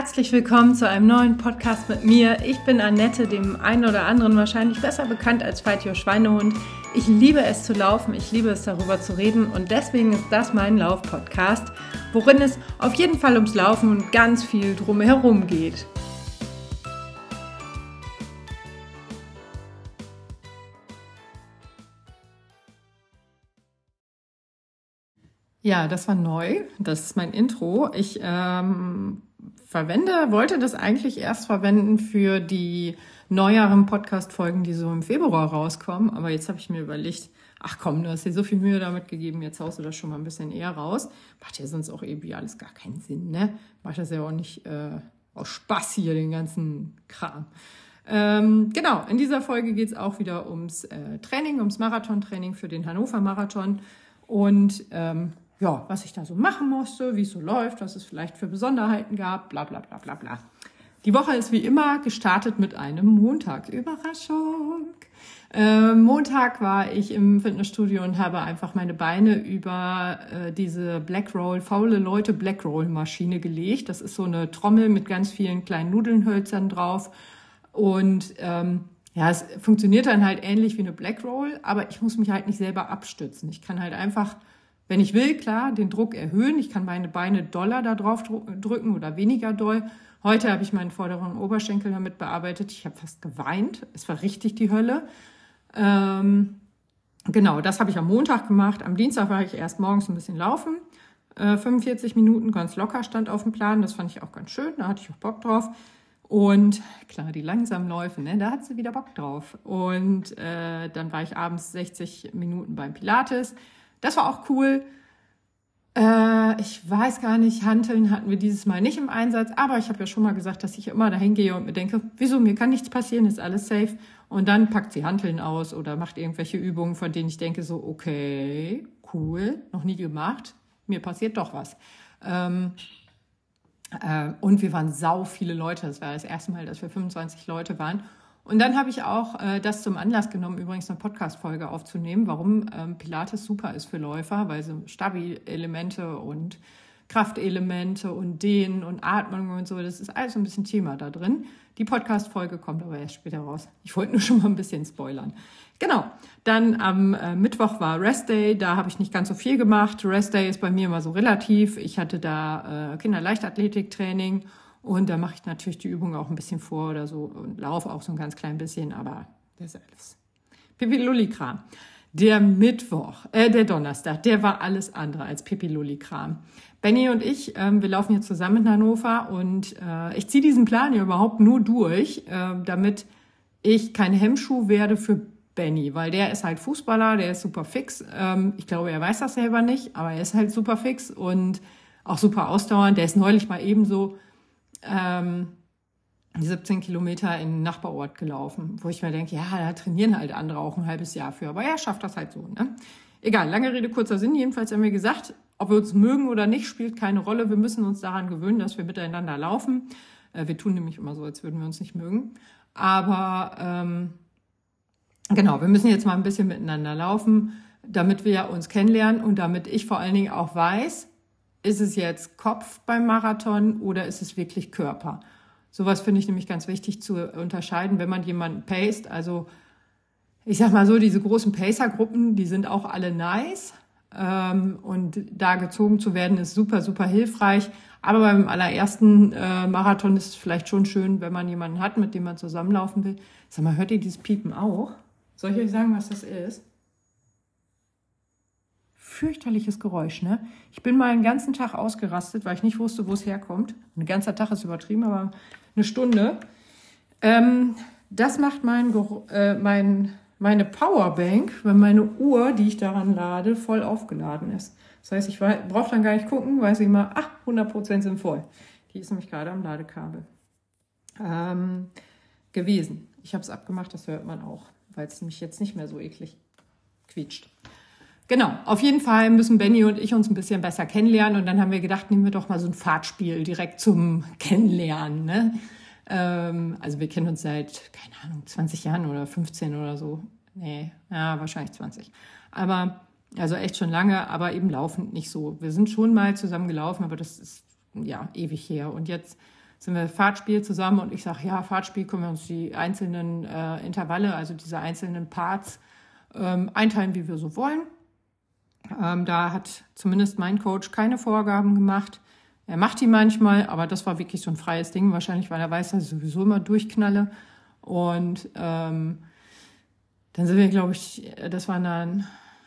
Herzlich willkommen zu einem neuen Podcast mit mir. Ich bin Annette, dem einen oder anderen wahrscheinlich besser bekannt als Fight Schweinehund. Ich liebe es zu laufen, ich liebe es darüber zu reden und deswegen ist das mein Lauf-Podcast, worin es auf jeden Fall ums Laufen und ganz viel drumherum geht. Ja, das war neu. Das ist mein Intro. Ich ähm, verwende, wollte das eigentlich erst verwenden für die neueren Podcast-Folgen, die so im Februar rauskommen. Aber jetzt habe ich mir überlegt, ach komm, du hast dir so viel Mühe damit gegeben, jetzt haust du das schon mal ein bisschen eher raus. Macht ja sonst auch irgendwie alles gar keinen Sinn, ne? Macht das ja auch nicht äh, aus Spaß hier, den ganzen Kram. Ähm, genau, in dieser Folge geht es auch wieder ums äh, Training, ums Marathontraining für den Hannover Marathon. Und ähm, ja, was ich da so machen musste, wie es so läuft, was es vielleicht für Besonderheiten gab, bla bla bla bla bla. Die Woche ist wie immer gestartet mit einem Montag. Überraschung! Äh, Montag war ich im Fitnessstudio und habe einfach meine Beine über äh, diese Blackroll, faule Leute Blackroll Maschine gelegt. Das ist so eine Trommel mit ganz vielen kleinen Nudelnhölzern drauf. Und ähm, ja, es funktioniert dann halt ähnlich wie eine Blackroll, aber ich muss mich halt nicht selber abstützen. Ich kann halt einfach wenn ich will, klar, den Druck erhöhen. Ich kann meine Beine doller da drauf drücken oder weniger doll. Heute habe ich meinen vorderen Oberschenkel damit bearbeitet. Ich habe fast geweint. Es war richtig die Hölle. Ähm, genau, das habe ich am Montag gemacht. Am Dienstag war ich erst morgens ein bisschen laufen. Äh, 45 Minuten ganz locker stand auf dem Plan. Das fand ich auch ganz schön. Da hatte ich auch Bock drauf. Und klar, die langsamen Läufe, ne, da hat sie wieder Bock drauf. Und äh, dann war ich abends 60 Minuten beim Pilates. Das war auch cool. Äh, ich weiß gar nicht, Hanteln hatten wir dieses Mal nicht im Einsatz, aber ich habe ja schon mal gesagt, dass ich immer dahin gehe und mir denke, wieso, mir kann nichts passieren, ist alles safe. Und dann packt sie Hanteln aus oder macht irgendwelche Übungen, von denen ich denke, so, okay, cool, noch nie gemacht, mir passiert doch was. Ähm, äh, und wir waren sau viele Leute, das war das erste Mal, dass wir 25 Leute waren. Und dann habe ich auch äh, das zum Anlass genommen, übrigens eine Podcast-Folge aufzunehmen, warum ähm, Pilates super ist für Läufer, weil so Stabi-Elemente und Kraftelemente und Dehnen und Atmung und so, das ist alles ein bisschen Thema da drin. Die Podcast-Folge kommt aber erst später raus. Ich wollte nur schon mal ein bisschen spoilern. Genau. Dann am äh, Mittwoch war Rest Day. Da habe ich nicht ganz so viel gemacht. Rest Day ist bei mir immer so relativ. Ich hatte da äh, Kinderleichtathletiktraining und da mache ich natürlich die Übung auch ein bisschen vor oder so und laufe auch so ein ganz klein bisschen, aber das ist alles. Pipi Lulli-Kram. Der Mittwoch, äh, der Donnerstag, der war alles andere als Pipi Lulli-Kram. Benny und ich, ähm, wir laufen hier zusammen in Hannover und äh, ich ziehe diesen Plan hier überhaupt nur durch, äh, damit ich kein Hemmschuh werde für Benny, weil der ist halt Fußballer, der ist super fix. Ähm, ich glaube, er weiß das selber nicht, aber er ist halt super fix und auch super ausdauernd. Der ist neulich mal ebenso ähm, 17 Kilometer in den Nachbarort gelaufen, wo ich mir denke, ja, da trainieren halt andere auch ein halbes Jahr für. Aber er schafft das halt so. Ne? Egal, lange Rede, kurzer Sinn. Jedenfalls haben wir gesagt, ob wir uns mögen oder nicht, spielt keine Rolle. Wir müssen uns daran gewöhnen, dass wir miteinander laufen. Äh, wir tun nämlich immer so, als würden wir uns nicht mögen. Aber ähm, genau, wir müssen jetzt mal ein bisschen miteinander laufen, damit wir uns kennenlernen und damit ich vor allen Dingen auch weiß, ist es jetzt Kopf beim Marathon oder ist es wirklich Körper? Sowas finde ich nämlich ganz wichtig zu unterscheiden, wenn man jemanden paced. Also ich sag mal so, diese großen Pacer-Gruppen, die sind auch alle nice. Ähm, und da gezogen zu werden, ist super, super hilfreich. Aber beim allerersten äh, Marathon ist es vielleicht schon schön, wenn man jemanden hat, mit dem man zusammenlaufen will. Sag mal, hört ihr dieses Piepen auch? Soll ich euch sagen, was das ist? Fürchterliches Geräusch, ne? Ich bin mal einen ganzen Tag ausgerastet, weil ich nicht wusste, wo es herkommt. Ein ganzer Tag ist übertrieben, aber eine Stunde. Ähm, das macht mein, äh, mein, meine Powerbank, wenn meine Uhr, die ich daran lade, voll aufgeladen ist. Das heißt, ich brauche dann gar nicht gucken, weil sie immer, ach, 100% sind voll. Die ist nämlich gerade am Ladekabel ähm, gewesen. Ich habe es abgemacht, das hört man auch, weil es nämlich jetzt nicht mehr so eklig quietscht. Genau, auf jeden Fall müssen Benny und ich uns ein bisschen besser kennenlernen. Und dann haben wir gedacht, nehmen wir doch mal so ein Fahrtspiel direkt zum Kennenlernen. Ne? Ähm, also wir kennen uns seit, keine Ahnung, 20 Jahren oder 15 oder so. Nee, ja, wahrscheinlich 20. Aber, also echt schon lange, aber eben laufend nicht so. Wir sind schon mal zusammen gelaufen, aber das ist ja ewig her. Und jetzt sind wir Fahrtspiel zusammen und ich sage, ja, Fahrtspiel können wir uns die einzelnen äh, Intervalle, also diese einzelnen Parts ähm, einteilen, wie wir so wollen. Ähm, da hat zumindest mein Coach keine Vorgaben gemacht. Er macht die manchmal, aber das war wirklich so ein freies Ding, wahrscheinlich, weil er weiß, dass ich sowieso immer durchknalle. Und ähm, dann sind wir, glaube ich, das waren dann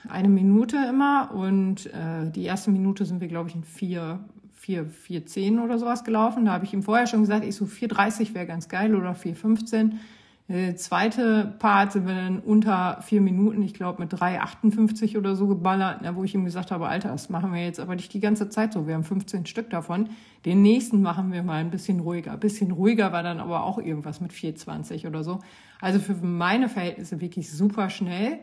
eine Minute immer und äh, die erste Minute sind wir, glaube ich, in vier, vier, vier zehn oder sowas gelaufen. Da habe ich ihm vorher schon gesagt, ich so 4,30 wäre ganz geil oder 4,15. Äh, zweite Part sind wir dann unter vier Minuten, ich glaube mit 3,58 oder so geballert, ne, wo ich ihm gesagt habe, Alter, das machen wir jetzt aber nicht die ganze Zeit so. Wir haben 15 Stück davon. Den nächsten machen wir mal ein bisschen ruhiger. Ein bisschen ruhiger war dann aber auch irgendwas mit 4,20 oder so. Also für meine Verhältnisse wirklich super schnell.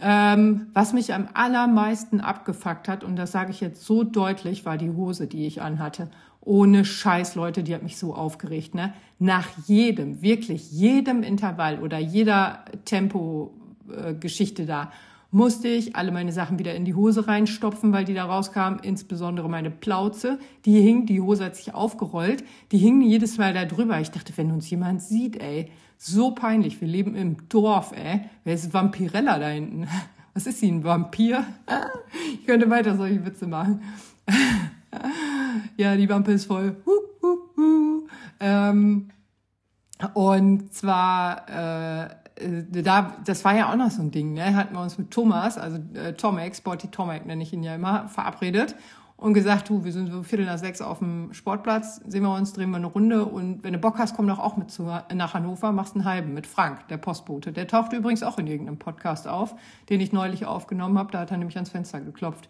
Ähm, was mich am allermeisten abgefuckt hat, und das sage ich jetzt so deutlich, war die Hose, die ich anhatte. Ohne Scheiß, Leute, die hat mich so aufgeregt. Ne? Nach jedem, wirklich jedem Intervall oder jeder Tempo-Geschichte äh, da musste ich alle meine Sachen wieder in die Hose reinstopfen, weil die da rauskamen, insbesondere meine Plauze. Die hing, die Hose hat sich aufgerollt, die hing jedes Mal da drüber. Ich dachte, wenn uns jemand sieht, ey, so peinlich. Wir leben im Dorf, ey. Wer ist Vampirella da hinten? Was ist sie, ein Vampir? Ich könnte weiter solche Witze machen. Ja, die Wampe ist voll. Ähm, und zwar, äh, da, das war ja auch noch so ein Ding, ne? Hatten wir uns mit Thomas, also äh, Tomek, Sporty Tomek nenne ich ihn ja immer, verabredet und gesagt, du, wir sind so Viertel nach sechs auf dem Sportplatz, sehen wir uns, drehen wir eine Runde und wenn du Bock hast, komm doch auch mit zu, nach Hannover, machst einen halben mit Frank, der Postbote. Der taucht übrigens auch in irgendeinem Podcast auf, den ich neulich aufgenommen habe, da hat er nämlich ans Fenster geklopft.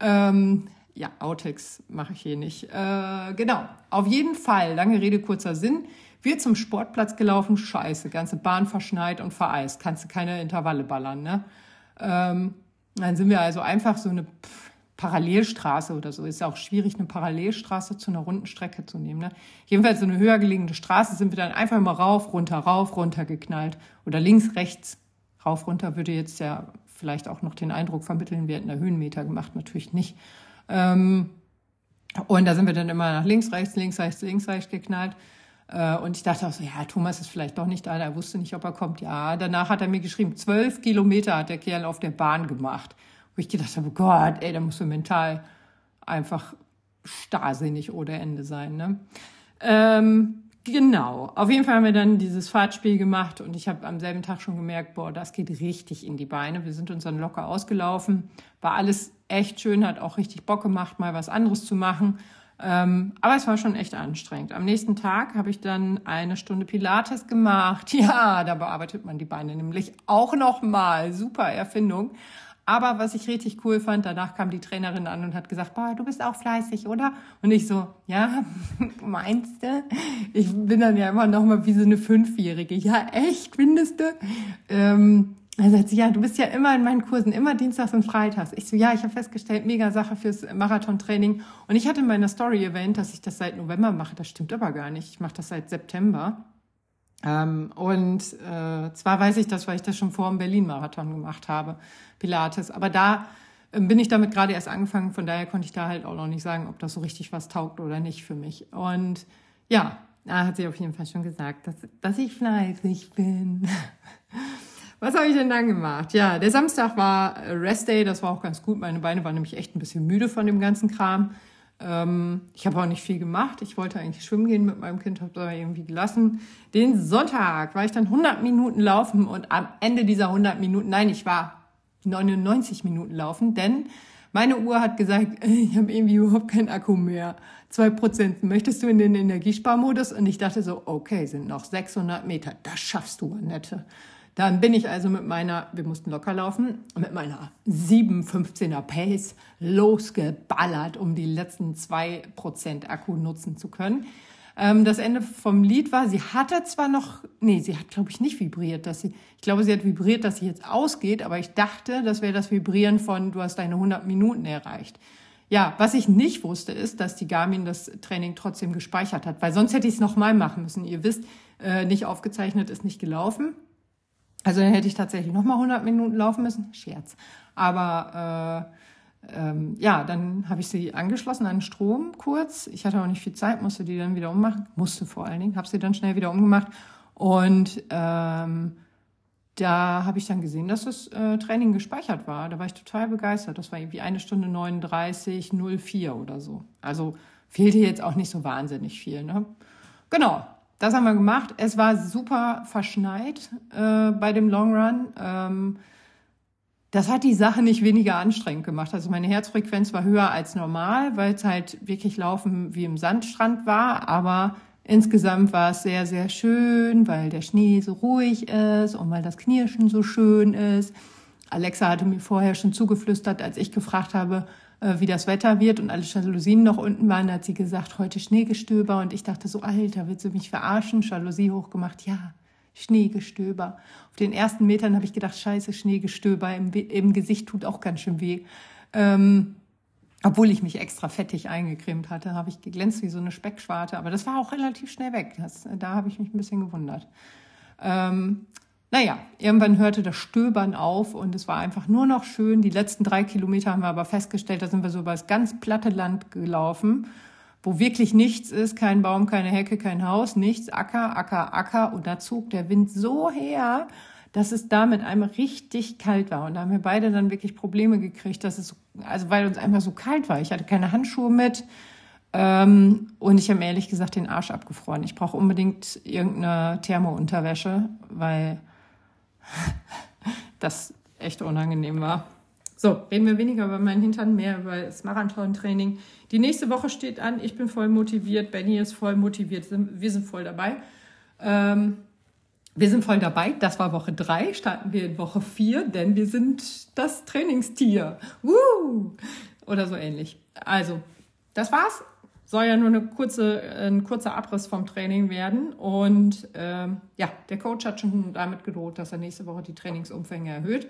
Ähm, ja, Outtakes mache ich hier nicht. Äh, genau, auf jeden Fall, lange Rede, kurzer Sinn. Wir zum Sportplatz gelaufen, scheiße, ganze Bahn verschneit und vereist, kannst du keine Intervalle ballern, ne? Ähm, dann sind wir also einfach so eine Parallelstraße oder so. Ist ja auch schwierig, eine Parallelstraße zu einer runden Strecke zu nehmen. Ne? Jedenfalls so eine höher gelegene Straße sind wir dann einfach mal rauf, runter, rauf, runter geknallt. Oder links, rechts, rauf, runter würde jetzt ja vielleicht auch noch den Eindruck vermitteln, wir hätten da Höhenmeter gemacht, natürlich nicht. Ähm, und da sind wir dann immer nach links, rechts, links, rechts, links, rechts geknallt. Äh, und ich dachte auch so, ja, Thomas ist vielleicht doch nicht da, er wusste nicht, ob er kommt. Ja, danach hat er mir geschrieben, zwölf Kilometer hat der Kerl auf der Bahn gemacht wo ich gedacht habe, Gott, ey, da musst du mental einfach starrsinnig oder Ende sein. Ne? Ähm, genau, auf jeden Fall haben wir dann dieses Fahrtspiel gemacht und ich habe am selben Tag schon gemerkt, boah, das geht richtig in die Beine. Wir sind uns dann locker ausgelaufen, war alles echt schön, hat auch richtig Bock gemacht, mal was anderes zu machen. Ähm, aber es war schon echt anstrengend. Am nächsten Tag habe ich dann eine Stunde Pilates gemacht. Ja, da bearbeitet man die Beine nämlich auch noch mal. Super Erfindung. Aber was ich richtig cool fand, danach kam die Trainerin an und hat gesagt, boah, du bist auch fleißig, oder? Und ich so, ja, meinst du? Ich bin dann ja immer noch mal wie so eine Fünfjährige. Ja, echt, findest du? Ähm, er sagt sie, ja, du bist ja immer in meinen Kursen, immer Dienstags und Freitags. Ich so, ja, ich habe festgestellt, mega Sache fürs Marathontraining. Und ich hatte in meiner Story erwähnt, dass ich das seit November mache. Das stimmt aber gar nicht. Ich mache das seit September. Ähm, und äh, zwar weiß ich das, weil ich das schon vor dem Berlin-Marathon gemacht habe, Pilates. Aber da äh, bin ich damit gerade erst angefangen, von daher konnte ich da halt auch noch nicht sagen, ob das so richtig was taugt oder nicht für mich. Und ja, da hat sie auf jeden Fall schon gesagt, dass, dass ich fleißig bin. Was habe ich denn dann gemacht? Ja, der Samstag war Rest Day, das war auch ganz gut. Meine Beine waren nämlich echt ein bisschen müde von dem ganzen Kram. Ähm, ich habe auch nicht viel gemacht. Ich wollte eigentlich schwimmen gehen mit meinem Kind, habe da irgendwie gelassen. Den Sonntag war ich dann 100 Minuten laufen und am Ende dieser 100 Minuten, nein, ich war 99 Minuten laufen, denn meine Uhr hat gesagt, ich habe irgendwie überhaupt keinen Akku mehr. Zwei Prozent. Möchtest du in den Energiesparmodus? Und ich dachte so, okay, sind noch 600 Meter. Das schaffst du, Annette. Dann bin ich also mit meiner, wir mussten locker laufen, mit meiner 7,15er Pace losgeballert, um die letzten zwei Prozent Akku nutzen zu können. Ähm, das Ende vom Lied war, sie hatte zwar noch, nee, sie hat, glaube ich, nicht vibriert, dass sie, ich glaube, sie hat vibriert, dass sie jetzt ausgeht, aber ich dachte, das wäre das Vibrieren von, du hast deine 100 Minuten erreicht. Ja, was ich nicht wusste, ist, dass die Garmin das Training trotzdem gespeichert hat, weil sonst hätte ich es nochmal machen müssen. Ihr wisst, äh, nicht aufgezeichnet ist nicht gelaufen. Also dann hätte ich tatsächlich nochmal 100 Minuten laufen müssen. Scherz. Aber ähm, ja, dann habe ich sie angeschlossen an Strom kurz. Ich hatte auch nicht viel Zeit, musste die dann wieder ummachen. Musste vor allen Dingen, habe sie dann schnell wieder umgemacht. Und ähm, da habe ich dann gesehen, dass das äh, Training gespeichert war. Da war ich total begeistert. Das war irgendwie eine Stunde 39, 04 oder so. Also fehlte jetzt auch nicht so wahnsinnig viel. Ne? Genau, das haben wir gemacht. Es war super verschneit äh, bei dem Long Run. Ähm, das hat die Sache nicht weniger anstrengend gemacht. Also meine Herzfrequenz war höher als normal, weil es halt wirklich Laufen wie im Sandstrand war. Aber insgesamt war es sehr, sehr schön, weil der Schnee so ruhig ist und weil das Knirschen so schön ist. Alexa hatte mir vorher schon zugeflüstert, als ich gefragt habe, wie das Wetter wird und alle Jalousien noch unten waren, hat sie gesagt, heute Schneegestöber. Und ich dachte so, Alter, willst du mich verarschen? Jalousie hochgemacht, ja, Schneegestöber. Auf den ersten Metern habe ich gedacht, scheiße, Schneegestöber im, im Gesicht tut auch ganz schön weh. Ähm, obwohl ich mich extra fettig eingecremt hatte, habe ich geglänzt wie so eine Speckschwarte. Aber das war auch relativ schnell weg. Das, da habe ich mich ein bisschen gewundert. Ähm, naja, irgendwann hörte das Stöbern auf und es war einfach nur noch schön. Die letzten drei Kilometer haben wir aber festgestellt, da sind wir so über das ganz platte Land gelaufen wo wirklich nichts ist, kein Baum, keine Hecke, kein Haus, nichts, Acker, Acker, Acker. Und da zog der Wind so her, dass es da mit einmal richtig kalt war. Und da haben wir beide dann wirklich Probleme gekriegt, dass es, also weil uns einfach so kalt war. Ich hatte keine Handschuhe mit. Ähm, und ich habe ehrlich gesagt den Arsch abgefroren. Ich brauche unbedingt irgendeine Thermounterwäsche, weil das echt unangenehm war. So, reden wir weniger über meinen Hintern, mehr über das Marathon-Training. Die nächste Woche steht an. Ich bin voll motiviert. Benny ist voll motiviert. Wir sind voll dabei. Ähm, wir sind voll dabei. Das war Woche drei. Starten wir in Woche vier, denn wir sind das Trainingstier. Woo! Oder so ähnlich. Also, das war's. Soll ja nur eine kurze, ein kurzer Abriss vom Training werden. Und ähm, ja, der Coach hat schon damit gedroht, dass er nächste Woche die Trainingsumfänge erhöht.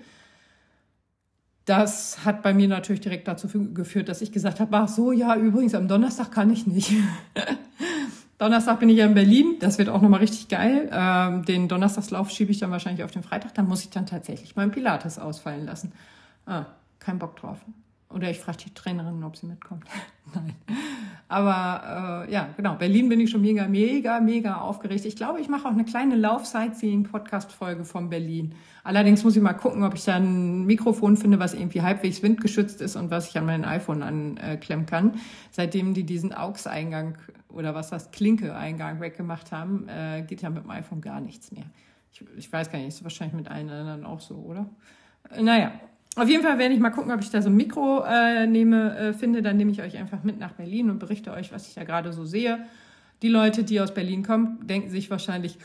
Das hat bei mir natürlich direkt dazu geführt, dass ich gesagt habe, ach so, ja, übrigens, am Donnerstag kann ich nicht. Donnerstag bin ich ja in Berlin, das wird auch nochmal richtig geil. Ähm, den Donnerstagslauf schiebe ich dann wahrscheinlich auf den Freitag, dann muss ich dann tatsächlich meinen Pilates ausfallen lassen. Ah, kein Bock drauf. Oder ich frage die Trainerin, ob sie mitkommt. Nein. Aber äh, ja, genau. Berlin bin ich schon mega, mega, mega aufgeregt. Ich glaube, ich mache auch eine kleine Lauf-Sightseeing-Podcast-Folge von Berlin. Allerdings muss ich mal gucken, ob ich da ein Mikrofon finde, was irgendwie halbwegs windgeschützt ist und was ich an mein iPhone anklemmen kann. Seitdem die diesen AUX-Eingang oder was das Klinke-Eingang weggemacht haben, äh, geht ja mit dem iPhone gar nichts mehr. Ich, ich weiß gar nicht, ist wahrscheinlich mit allen anderen auch so, oder? Äh, naja, auf jeden Fall werde ich mal gucken, ob ich da so ein Mikro äh, nehme, äh, finde. Dann nehme ich euch einfach mit nach Berlin und berichte euch, was ich da gerade so sehe. Die Leute, die aus Berlin kommen, denken sich wahrscheinlich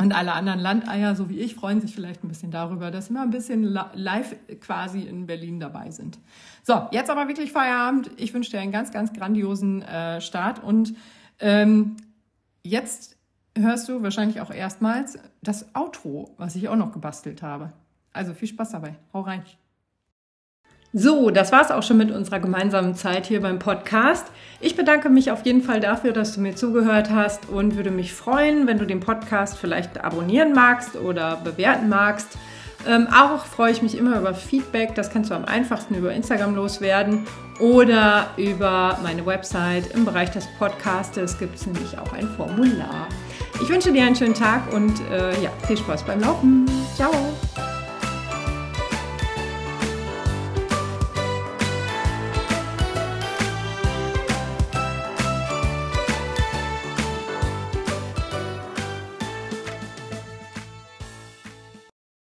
und alle anderen Landeier, so wie ich, freuen sich vielleicht ein bisschen darüber, dass wir ein bisschen live quasi in Berlin dabei sind. So, jetzt aber wirklich Feierabend. Ich wünsche dir einen ganz, ganz grandiosen äh, Start und ähm, jetzt hörst du wahrscheinlich auch erstmals das Outro, was ich auch noch gebastelt habe. Also viel Spaß dabei. Hau rein. So, das war's auch schon mit unserer gemeinsamen Zeit hier beim Podcast. Ich bedanke mich auf jeden Fall dafür, dass du mir zugehört hast und würde mich freuen, wenn du den Podcast vielleicht abonnieren magst oder bewerten magst. Ähm, auch freue ich mich immer über Feedback. Das kannst du am einfachsten über Instagram loswerden oder über meine Website. Im Bereich des Podcastes gibt es nämlich auch ein Formular. Ich wünsche dir einen schönen Tag und äh, ja, viel Spaß beim Laufen. Ciao!